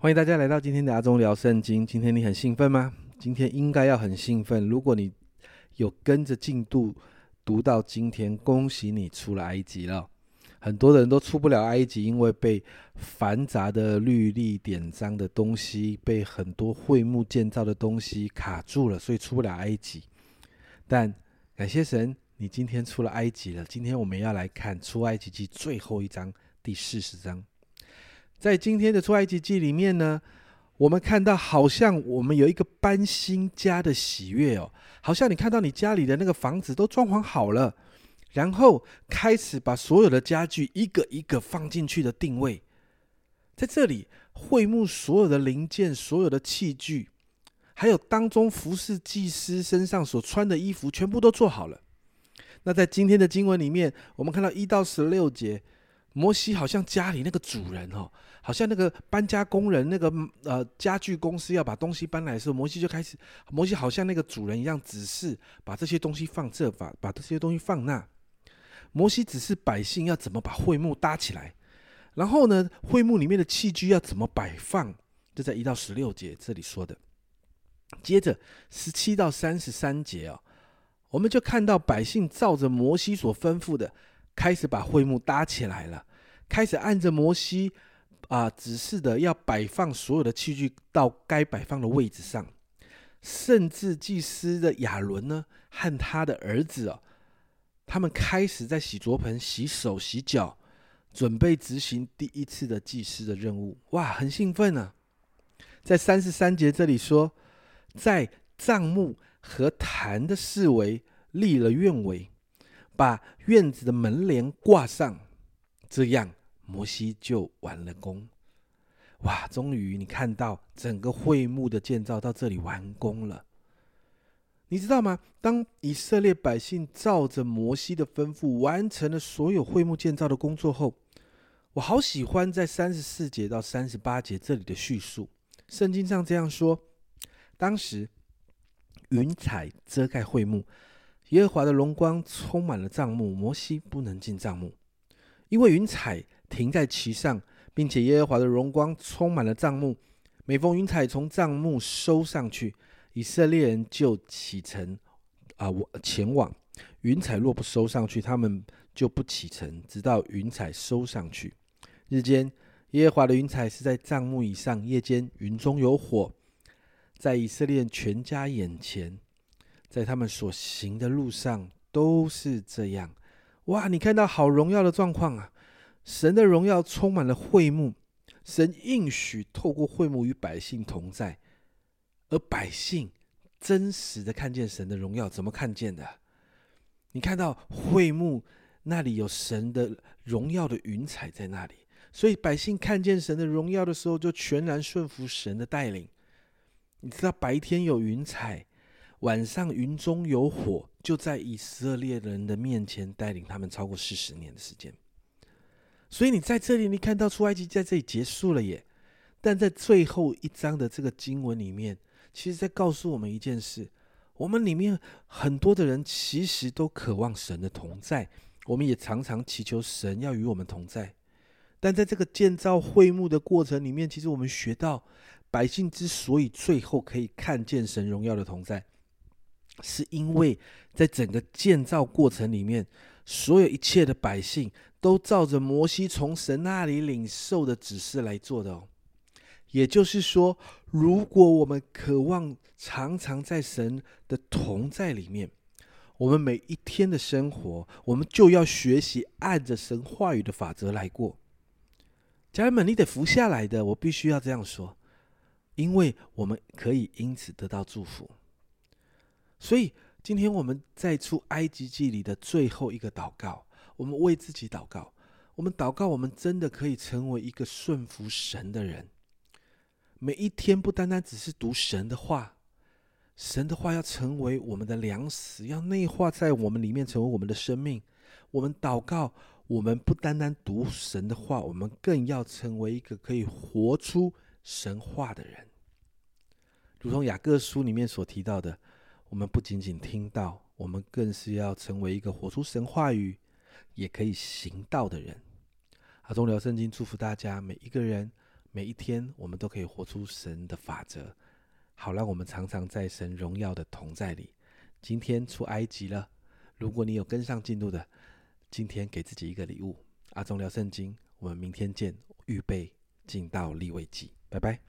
欢迎大家来到今天的阿忠聊圣经。今天你很兴奋吗？今天应该要很兴奋。如果你有跟着进度读到今天，恭喜你出了埃及了。很多人都出不了埃及，因为被繁杂的律例典章的东西，被很多会幕建造的东西卡住了，所以出不了埃及。但感谢神，你今天出了埃及了。今天我们要来看出埃及记最后一章，第四十章。在今天的出埃及记里面呢，我们看到好像我们有一个搬新家的喜悦哦，好像你看到你家里的那个房子都装潢好了，然后开始把所有的家具一个一个放进去的定位，在这里会幕所有的零件、所有的器具，还有当中服侍祭司身上所穿的衣服，全部都做好了。那在今天的经文里面，我们看到一到十六节。摩西好像家里那个主人哦，好像那个搬家工人，那个呃家具公司要把东西搬来的时候，摩西就开始，摩西好像那个主人一样，指示把这些东西放这，把把这些东西放那。摩西指示百姓要怎么把会幕搭起来，然后呢，会幕里面的器具要怎么摆放，就在一到十六节这里说的。接着十七到三十三节哦，我们就看到百姓照着摩西所吩咐的，开始把会幕搭起来了。开始按着摩西啊指示的，要摆放所有的器具到该摆放的位置上，甚至祭司的亚伦呢和他的儿子哦，他们开始在洗濯盆洗手洗脚，准备执行第一次的祭司的任务。哇，很兴奋啊！在三十三节这里说，在帐幕和坛的四围立了院围，把院子的门帘挂上，这样。摩西就完了工，哇！终于你看到整个会幕的建造到这里完工了。你知道吗？当以色列百姓照着摩西的吩咐完成了所有会幕建造的工作后，我好喜欢在三十四节到三十八节这里的叙述。圣经上这样说：当时云彩遮盖会幕，耶和华的荣光充满了帐幕，摩西不能进帐幕，因为云彩。停在其上，并且耶和华的荣光充满了帐幕。每逢云彩从帐幕收上去，以色列人就启程啊，我前往。云彩若不收上去，他们就不启程，直到云彩收上去。日间耶和华的云彩是在帐幕以上，夜间云中有火，在以色列全家眼前，在他们所行的路上都是这样。哇，你看到好荣耀的状况啊！神的荣耀充满了会幕，神应许透过会幕与百姓同在，而百姓真实的看见神的荣耀，怎么看见的？你看到会幕那里有神的荣耀的云彩在那里，所以百姓看见神的荣耀的时候，就全然顺服神的带领。你知道白天有云彩，晚上云中有火，就在以色列人的面前带领他们超过四十年的时间。所以你在这里，你看到出埃及在这里结束了耶。但在最后一章的这个经文里面，其实在告诉我们一件事：我们里面很多的人其实都渴望神的同在，我们也常常祈求神要与我们同在。但在这个建造会幕的过程里面，其实我们学到，百姓之所以最后可以看见神荣耀的同在，是因为在整个建造过程里面，所有一切的百姓。都照着摩西从神那里领受的指示来做的哦。也就是说，如果我们渴望常常在神的同在里面，我们每一天的生活，我们就要学习按着神话语的法则来过。家人们，你得服下来的，我必须要这样说，因为我们可以因此得到祝福。所以，今天我们在出埃及记里的最后一个祷告。我们为自己祷告，我们祷告，我们真的可以成为一个顺服神的人。每一天不单单只是读神的话，神的话要成为我们的粮食，要内化在我们里面，成为我们的生命。我们祷告，我们不单单读神的话，我们更要成为一个可以活出神话的人。如同雅各书里面所提到的，我们不仅仅听到，我们更是要成为一个活出神话语。也可以行道的人，阿忠聊圣经，祝福大家每一个人，每一天我们都可以活出神的法则，好让我们常常在神荣耀的同在里。今天出埃及了，如果你有跟上进度的，今天给自己一个礼物。阿忠聊圣经，我们明天见。预备进到立位记，拜拜。